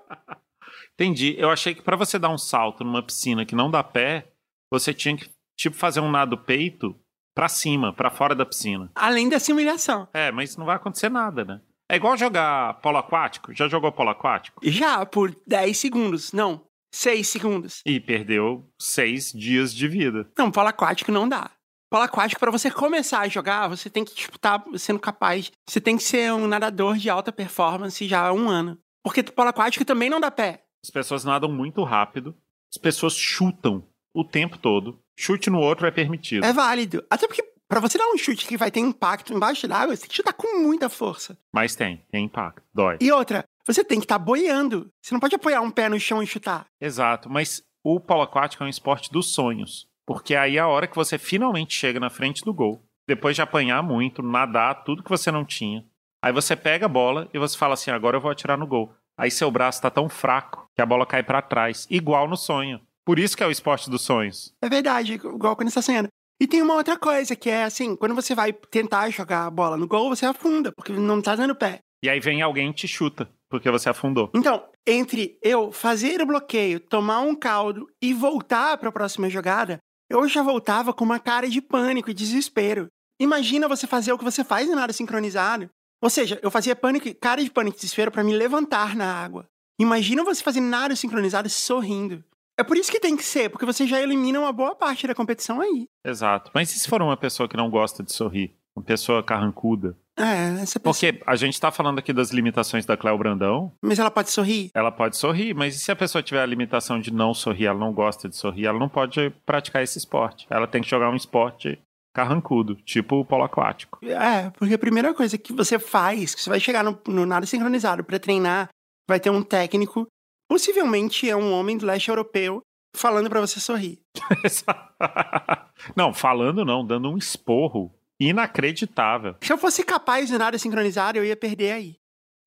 Entendi. Eu achei que para você dar um salto numa piscina que não dá pé, você tinha que, tipo, fazer um nado peito para cima, para fora da piscina. Além da simulação. É, mas não vai acontecer nada, né? É igual jogar polo aquático. Já jogou polo aquático? Já, por 10 segundos. Não, 6 segundos. E perdeu 6 dias de vida. Não, polo aquático não dá. Polo aquático, para você começar a jogar, você tem que, tipo, tá sendo capaz. Você tem que ser um nadador de alta performance já há um ano. Porque polo aquático também não dá pé. As pessoas nadam muito rápido. As pessoas chutam o tempo todo. Chute no outro é permitido. É válido. Até porque Pra você dar um chute que vai ter impacto embaixo d'água, você tem que chutar com muita força. Mas tem, tem impacto, dói. E outra, você tem que estar tá boiando. Você não pode apoiar um pé no chão e chutar. Exato, mas o polo aquático é um esporte dos sonhos. Porque aí é a hora que você finalmente chega na frente do gol, depois de apanhar muito, nadar, tudo que você não tinha. Aí você pega a bola e você fala assim: agora eu vou atirar no gol. Aí seu braço tá tão fraco que a bola cai para trás, igual no sonho. Por isso que é o esporte dos sonhos. É verdade, igual quando você tá sonhando. E tem uma outra coisa, que é assim, quando você vai tentar jogar a bola no gol, você afunda, porque não tá dando pé. E aí vem alguém e te chuta, porque você afundou. Então, entre eu fazer o bloqueio, tomar um caldo e voltar para a próxima jogada, eu já voltava com uma cara de pânico e desespero. Imagina você fazer o que você faz em nada sincronizado. Ou seja, eu fazia pânico, cara de pânico e desespero para me levantar na água. Imagina você fazer nada sincronizado sorrindo. É por isso que tem que ser, porque você já elimina uma boa parte da competição aí. Exato. Mas e se for uma pessoa que não gosta de sorrir? Uma pessoa carrancuda? É, essa pessoa. Porque a gente tá falando aqui das limitações da Cléo Brandão. Mas ela pode sorrir? Ela pode sorrir, mas e se a pessoa tiver a limitação de não sorrir, ela não gosta de sorrir, ela não pode praticar esse esporte. Ela tem que jogar um esporte carrancudo, tipo o polo aquático. É, porque a primeira coisa que você faz, que você vai chegar no, no nada sincronizado para treinar, vai ter um técnico, possivelmente é um homem do leste europeu, falando para você sorrir. [laughs] não, falando não, dando um esporro inacreditável. Se eu fosse capaz de nada sincronizado, eu ia perder aí.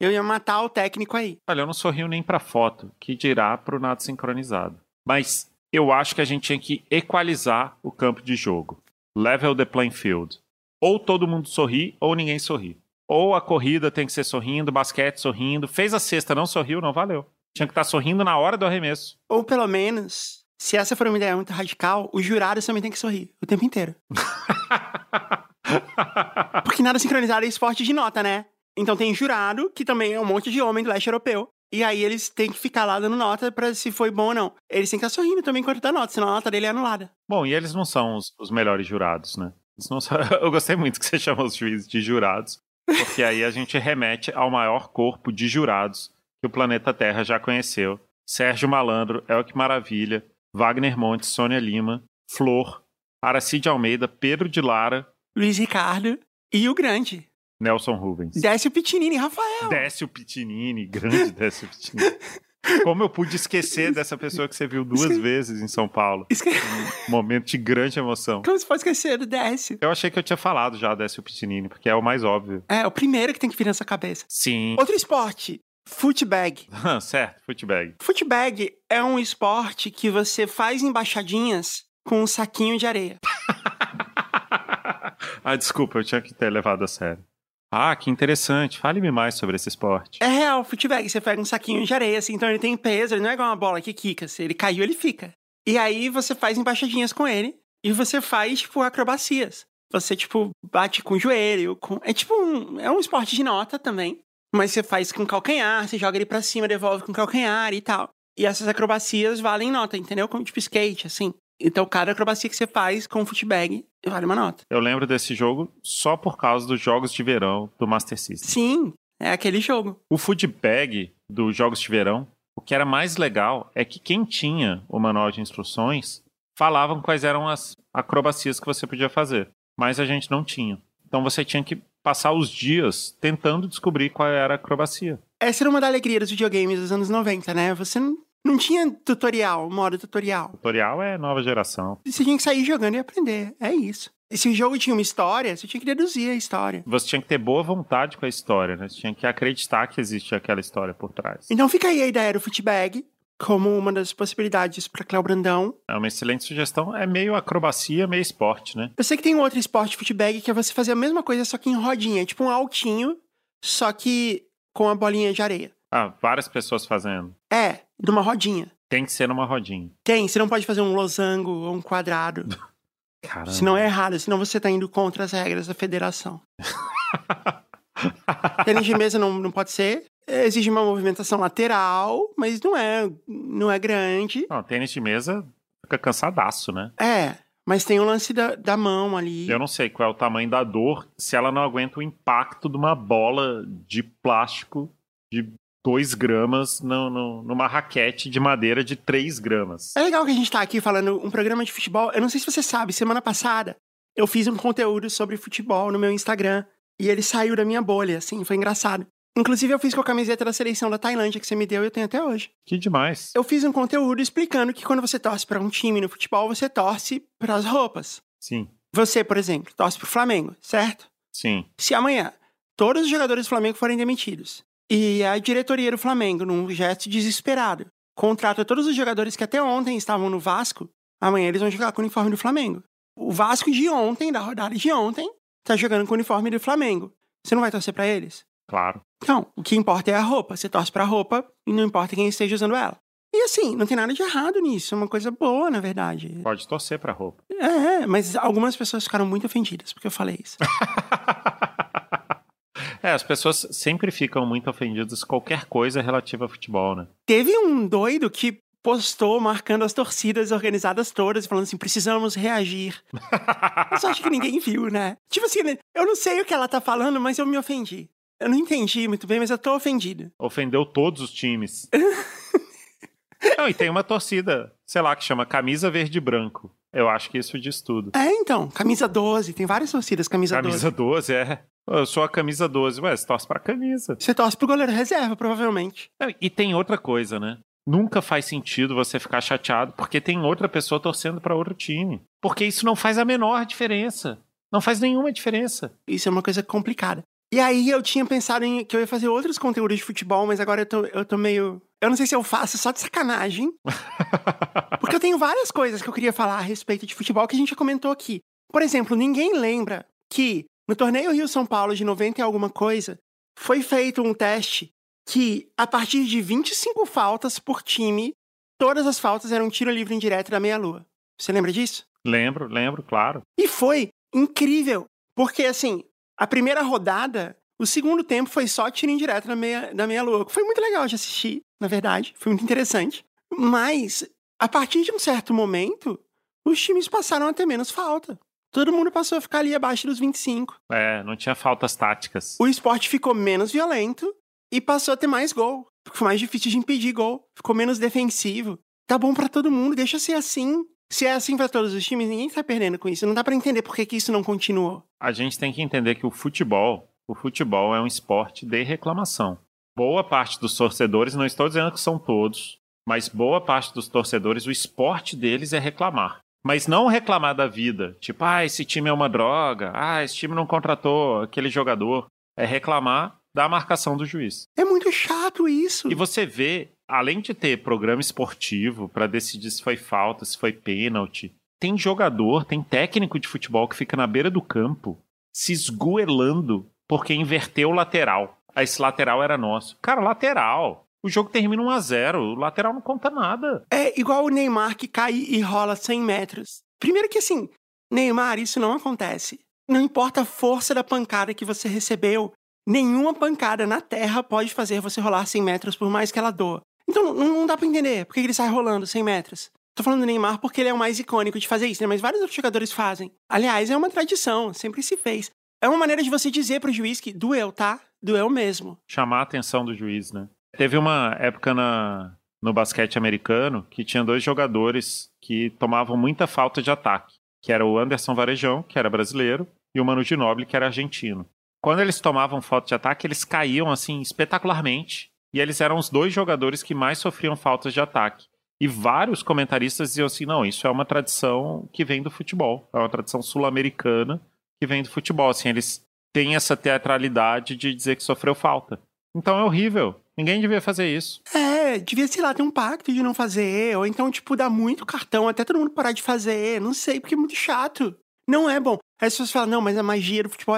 Eu ia matar o técnico aí. Olha, eu não sorrio nem pra foto, que dirá pro nada sincronizado. Mas eu acho que a gente tinha que equalizar o campo de jogo. Level the playing field. Ou todo mundo sorri, ou ninguém sorri. Ou a corrida tem que ser sorrindo, basquete sorrindo. Fez a cesta, não sorriu, não valeu. Tinha que estar tá sorrindo na hora do arremesso. Ou pelo menos, se essa for uma ideia muito radical, os jurados também tem que sorrir o tempo inteiro. [laughs] Porque nada sincronizado é esporte de nota, né? Então tem jurado, que também é um monte de homem do leste europeu. E aí eles têm que ficar lá dando nota pra se foi bom ou não. Eles têm que estar sorrindo também enquanto dá nota, senão a nota dele é anulada. Bom, e eles não são os, os melhores jurados, né? São... [laughs] Eu gostei muito que você [laughs] chama os juízes de jurados, porque aí a gente remete ao maior corpo de jurados que o planeta Terra já conheceu. Sérgio Malandro, Elke Maravilha, Wagner Montes, Sônia Lima, Flor, Aracide Almeida, Pedro de Lara, Luiz Ricardo e o grande. Nelson Rubens. Décio Pitinini, Rafael. Décio Pitinini, grande Décio Pitinini. Como eu pude esquecer dessa pessoa que você viu duas Esque... vezes em São Paulo? Esque... Um momento de grande emoção. Como você pode esquecer do Décio? Eu achei que eu tinha falado já Décio Pitinini, porque é o mais óbvio. É, o primeiro que tem que vir na sua cabeça. Sim. Outro esporte. Footbag. [laughs] certo, footbag. Footbag é um esporte que você faz embaixadinhas com um saquinho de areia. [laughs] ah, desculpa, eu tinha que ter levado a sério. Ah, que interessante. Fale-me mais sobre esse esporte. É real, footbag. Você pega um saquinho de areia, assim, então ele tem peso, ele não é igual uma bola que quica. Se ele caiu, ele fica. E aí você faz embaixadinhas com ele e você faz, tipo, acrobacias. Você, tipo, bate com o joelho, com... É tipo um... É um esporte de nota também. Mas você faz com calcanhar, você joga ele pra cima, devolve com calcanhar e tal. E essas acrobacias valem nota, entendeu? Como tipo skate, assim. Então, cada acrobacia que você faz com o footbag vale uma nota. Eu lembro desse jogo só por causa dos jogos de verão do Master System. Sim, é aquele jogo. O footbag dos jogos de verão, o que era mais legal é que quem tinha o manual de instruções falavam quais eram as acrobacias que você podia fazer, mas a gente não tinha. Então você tinha que passar os dias tentando descobrir qual era a acrobacia. Essa era uma da alegria dos videogames dos anos 90, né? Você não não tinha tutorial, modo tutorial. Tutorial é nova geração. Você tinha que sair jogando e aprender. É isso. E se o jogo tinha uma história, você tinha que deduzir a história. Você tinha que ter boa vontade com a história, né? Você tinha que acreditar que existe aquela história por trás. Então fica aí a ideia do footbag como uma das possibilidades para Cléo Brandão. É uma excelente sugestão. É meio acrobacia, meio esporte, né? Eu sei que tem um outro esporte footbag que é você fazer a mesma coisa, só que em rodinha. Tipo um altinho, só que com a bolinha de areia. Ah, várias pessoas fazendo. É, numa rodinha. Tem que ser numa rodinha. Tem, você não pode fazer um losango ou um quadrado. [laughs] Caramba. Senão é errado, senão você tá indo contra as regras da federação. [laughs] Tênis de mesa não, não pode ser. Exige uma movimentação lateral, mas não é, não é grande. Não, tênis de mesa fica cansadaço, né? É, mas tem o lance da, da mão ali. Eu não sei qual é o tamanho da dor se ela não aguenta o impacto de uma bola de plástico de 2 gramas no, no, numa raquete de madeira de 3 gramas. É legal que a gente tá aqui falando um programa de futebol. Eu não sei se você sabe, semana passada eu fiz um conteúdo sobre futebol no meu Instagram e ele saiu da minha bolha, assim, foi engraçado. Inclusive, eu fiz com a camiseta da seleção da Tailândia que você me deu e eu tenho até hoje. Que demais. Eu fiz um conteúdo explicando que quando você torce para um time no futebol, você torce para as roupas. Sim. Você, por exemplo, torce pro Flamengo, certo? Sim. Se amanhã todos os jogadores do Flamengo forem demitidos e a diretoria do Flamengo, num gesto desesperado, contrata todos os jogadores que até ontem estavam no Vasco. Amanhã eles vão jogar com o uniforme do Flamengo. O Vasco de ontem, da rodada de ontem, tá jogando com o uniforme do Flamengo. Você não vai torcer para eles? Claro. Então, o que importa é a roupa. Você torce pra roupa e não importa quem esteja usando ela. E assim, não tem nada de errado nisso. É uma coisa boa, na verdade. Pode torcer pra roupa. É, mas algumas pessoas ficaram muito ofendidas porque eu falei isso. [laughs] É, as pessoas sempre ficam muito ofendidas com qualquer coisa relativa a futebol, né? Teve um doido que postou marcando as torcidas organizadas todas e falando assim: precisamos reagir. [laughs] eu só acho que ninguém viu, né? Tipo assim, eu não sei o que ela tá falando, mas eu me ofendi. Eu não entendi muito bem, mas eu tô ofendido. Ofendeu todos os times. [laughs] não, e tem uma torcida, sei lá, que chama Camisa Verde e Branco. Eu acho que isso diz tudo. É, então. Camisa 12. Tem várias torcidas camisa, camisa 12. Camisa 12, é. Eu sou a camisa 12. Ué, você torce pra camisa. Você torce pro goleiro reserva, provavelmente. E tem outra coisa, né? Nunca faz sentido você ficar chateado porque tem outra pessoa torcendo para outro time. Porque isso não faz a menor diferença. Não faz nenhuma diferença. Isso é uma coisa complicada. E aí eu tinha pensado em que eu ia fazer outros conteúdos de futebol, mas agora eu tô, eu tô meio. Eu não sei se eu faço só de sacanagem. [laughs] porque eu tenho várias coisas que eu queria falar a respeito de futebol que a gente já comentou aqui. Por exemplo, ninguém lembra que no torneio Rio-São Paulo de 90 e alguma coisa, foi feito um teste que, a partir de 25 faltas por time, todas as faltas eram tiro livre indireto da meia-lua. Você lembra disso? Lembro, lembro, claro. E foi incrível, porque assim, a primeira rodada, o segundo tempo foi só tiro indireto da meia, da meia-lua. Foi muito legal de assistir, na verdade, foi muito interessante. Mas, a partir de um certo momento, os times passaram a ter menos falta. Todo mundo passou a ficar ali abaixo dos 25. É, não tinha faltas táticas. O esporte ficou menos violento e passou a ter mais gol. Ficou mais difícil de impedir gol. Ficou menos defensivo. Tá bom para todo mundo, deixa ser assim. Se é assim para todos os times, ninguém tá perdendo com isso. Não dá para entender por que, que isso não continuou. A gente tem que entender que o futebol, o futebol é um esporte de reclamação. Boa parte dos torcedores, não estou dizendo que são todos, mas boa parte dos torcedores, o esporte deles é reclamar. Mas não reclamar da vida, tipo, ah, esse time é uma droga, ah, esse time não contratou aquele jogador. É reclamar da marcação do juiz. É muito chato isso. E você vê, além de ter programa esportivo para decidir se foi falta, se foi pênalti, tem jogador, tem técnico de futebol que fica na beira do campo se esgoelando porque inverteu o lateral. Aí esse lateral era nosso. Cara, lateral. O jogo termina 1 a 0 o lateral não conta nada. É igual o Neymar que cai e rola 100 metros. Primeiro que assim, Neymar, isso não acontece. Não importa a força da pancada que você recebeu, nenhuma pancada na terra pode fazer você rolar 100 metros por mais que ela doa. Então não, não dá pra entender por que ele sai rolando 100 metros. Tô falando do Neymar porque ele é o mais icônico de fazer isso, né? Mas vários outros jogadores fazem. Aliás, é uma tradição, sempre se fez. É uma maneira de você dizer pro juiz que doeu, tá? Doeu mesmo. Chamar a atenção do juiz, né? Teve uma época na, no basquete americano que tinha dois jogadores que tomavam muita falta de ataque, que era o Anderson Varejão, que era brasileiro, e o Manu Ginóbili, que era argentino. Quando eles tomavam falta de ataque, eles caíam assim espetacularmente, e eles eram os dois jogadores que mais sofriam faltas de ataque. E vários comentaristas diziam assim: não, isso é uma tradição que vem do futebol, é uma tradição sul-americana que vem do futebol. Assim, eles têm essa teatralidade de dizer que sofreu falta. Então é horrível. Ninguém devia fazer isso. É, devia, sei lá, ter um pacto de não fazer, ou então, tipo, dar muito cartão até todo mundo parar de fazer. Não sei, porque é muito chato. Não é bom. Aí as pessoas falam, não, mas a magia do futebol.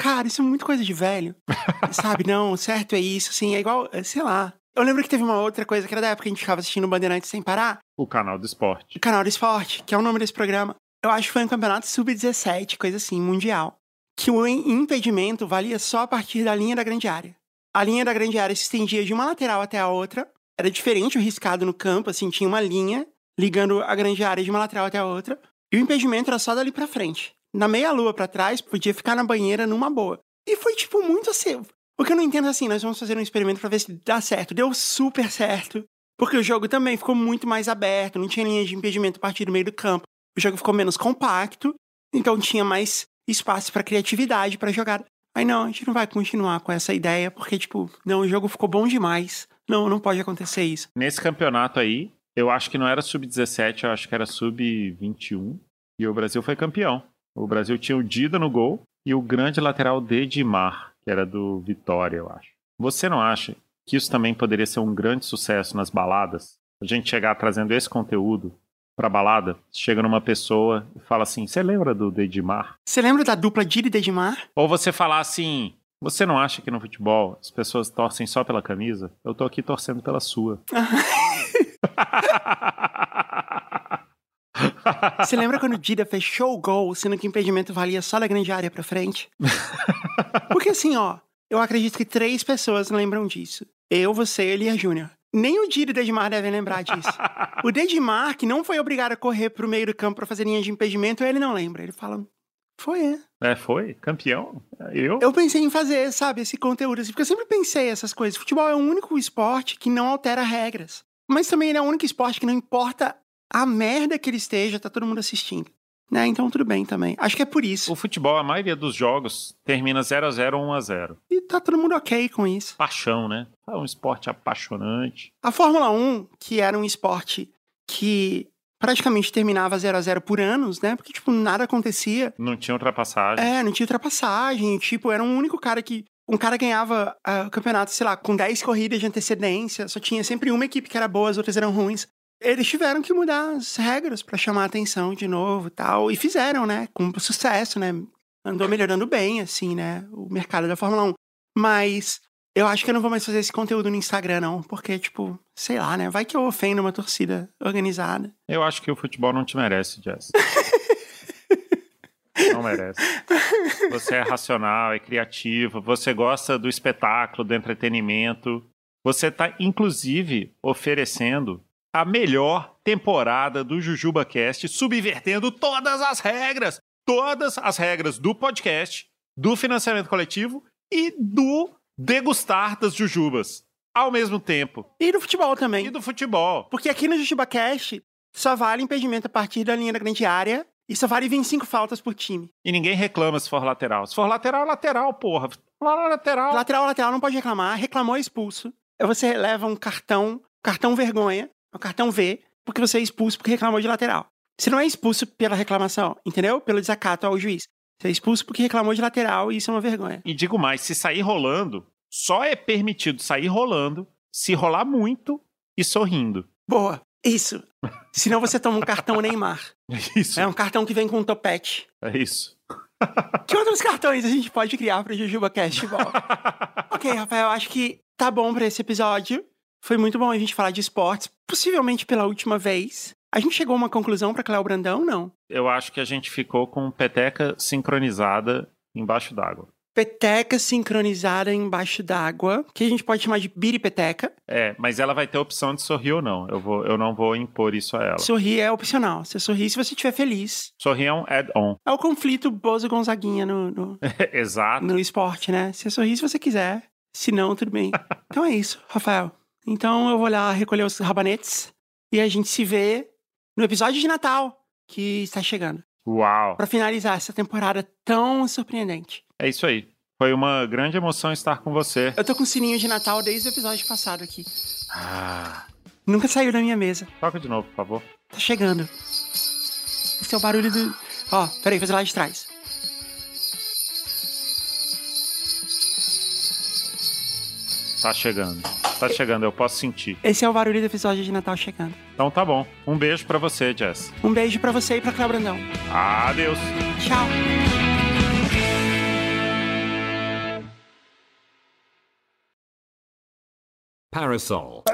Cara, isso é muito coisa de velho. [laughs] Sabe, não, certo é isso, assim, é igual, é, sei lá. Eu lembro que teve uma outra coisa que era da época que a gente ficava assistindo Bandeirantes sem parar. O canal do esporte. O canal do esporte, que é o nome desse programa. Eu acho que foi um campeonato sub-17, coisa assim, mundial. Que o impedimento valia só a partir da linha da grande área. A linha da grande área se estendia de uma lateral até a outra. Era diferente o riscado no campo, assim, tinha uma linha ligando a grande área de uma lateral até a outra. E o impedimento era só dali pra frente. Na meia-lua para trás, podia ficar na banheira numa boa. E foi, tipo, muito assim. O que eu não entendo assim, nós vamos fazer um experimento para ver se dá certo. Deu super certo. Porque o jogo também ficou muito mais aberto, não tinha linha de impedimento a partir do meio do campo. O jogo ficou menos compacto, então tinha mais espaço para criatividade, para jogar. Aí não, a gente não vai continuar com essa ideia, porque, tipo, não, o jogo ficou bom demais. Não, não pode acontecer isso. Nesse campeonato aí, eu acho que não era sub-17, eu acho que era sub-21. E o Brasil foi campeão. O Brasil tinha o Dida no gol e o grande lateral Dedimar, que era do Vitória, eu acho. Você não acha que isso também poderia ser um grande sucesso nas baladas? A gente chegar trazendo esse conteúdo pra balada, chega numa pessoa e fala assim: Você lembra do Dedimar? Você lembra da dupla Didi e Dedimar? Ou você falar assim: Você não acha que no futebol as pessoas torcem só pela camisa? Eu tô aqui torcendo pela sua. [laughs] [laughs] Você lembra quando o Dida fechou o gol, sendo que o impedimento valia só da grande área pra frente? [laughs] Porque assim, ó, eu acredito que três pessoas lembram disso. Eu, você, ele e a Júnior. Nem o Didi e o Dedimar devem lembrar disso. [laughs] o Dedimar, que não foi obrigado a correr pro meio do campo para fazer linha de impedimento, ele não lembra. Ele fala, foi, é. É, foi? Campeão? Eu? Eu pensei em fazer, sabe, esse conteúdo assim, porque eu sempre pensei essas coisas. Futebol é o único esporte que não altera regras. Mas também ele é o único esporte que não importa a merda que ele esteja, tá todo mundo assistindo. Né? Então tudo bem também. Acho que é por isso. O futebol, a maioria dos jogos termina 0 a 0 ou 1 a 0 E tá todo mundo ok com isso. Paixão, né? É um esporte apaixonante. A Fórmula 1, que era um esporte que praticamente terminava 0 a 0 por anos, né? Porque, tipo, nada acontecia. Não tinha ultrapassagem. É, não tinha ultrapassagem. Tipo, era um único cara que. Um cara ganhava uh, o campeonato, sei lá, com 10 corridas de antecedência, só tinha sempre uma equipe que era boa, as outras eram ruins. Eles tiveram que mudar as regras para chamar a atenção de novo e tal. E fizeram, né? Com sucesso, né? Andou melhorando bem, assim, né? O mercado da Fórmula 1. Mas eu acho que eu não vou mais fazer esse conteúdo no Instagram, não, porque, tipo, sei lá, né? Vai que eu ofendo uma torcida organizada. Eu acho que o futebol não te merece, Jess. [laughs] não merece. Você é racional, é criativo, você gosta do espetáculo, do entretenimento. Você está, inclusive, oferecendo a melhor temporada do Jujuba Cast, subvertendo todas as regras, todas as regras do podcast, do financiamento coletivo e do degustar das jujubas ao mesmo tempo. E do futebol também. E do futebol. Porque aqui no Jujuba Cash só vale impedimento a partir da linha da grande área e só vale 25 faltas por time. E ninguém reclama se for lateral. Se for lateral, é lateral, porra. Lateral. Lateral, lateral, não pode reclamar. Reclamou, é expulso. Aí você leva um cartão, cartão vergonha, um cartão V, porque você é expulso porque reclamou de lateral. Você não é expulso pela reclamação, entendeu? Pelo desacato ao juiz. Você é expulso porque reclamou de lateral e isso é uma vergonha. E digo mais, se sair rolando, só é permitido sair rolando se rolar muito e sorrindo. Boa. Isso. [laughs] Senão você toma um cartão Neymar. Isso. É um cartão que vem com um topete. É isso. [laughs] que outros cartões a gente pode criar para o Jujuba Cast? [laughs] ok, Rafael, acho que tá bom para esse episódio. Foi muito bom a gente falar de esportes, possivelmente pela última vez. A gente chegou a uma conclusão para Cléo Brandão, não? Eu acho que a gente ficou com peteca sincronizada embaixo d'água. Peteca sincronizada embaixo d'água, que a gente pode chamar de biripeteca. É, mas ela vai ter a opção de sorrir ou não. Eu, vou, eu não vou impor isso a ela. Sorrir é opcional. Você sorri se você estiver feliz. Sorrir é um add-on. É o conflito Bozo Gonzaguinha no, no, [laughs] Exato. no esporte, né? Você sorri se você quiser. Se não, tudo bem. [laughs] então é isso, Rafael. Então eu vou lá recolher os rabanetes e a gente se vê no episódio de Natal que está chegando. Uau! Para finalizar essa temporada tão surpreendente. É isso aí. Foi uma grande emoção estar com você. Eu tô com o sininho de Natal desde o episódio passado aqui. Ah. Nunca saiu da minha mesa. Toca de novo, por favor. Tá chegando. Esse é o barulho do. Ó, peraí, fazer lá de trás. Tá chegando. Tá chegando, eu posso sentir. Esse é o barulho do episódio de Natal chegando. Então tá bom. Um beijo para você, Jess. Um beijo para você e pra Cléo Brandão. Adeus. Tchau. Parasol.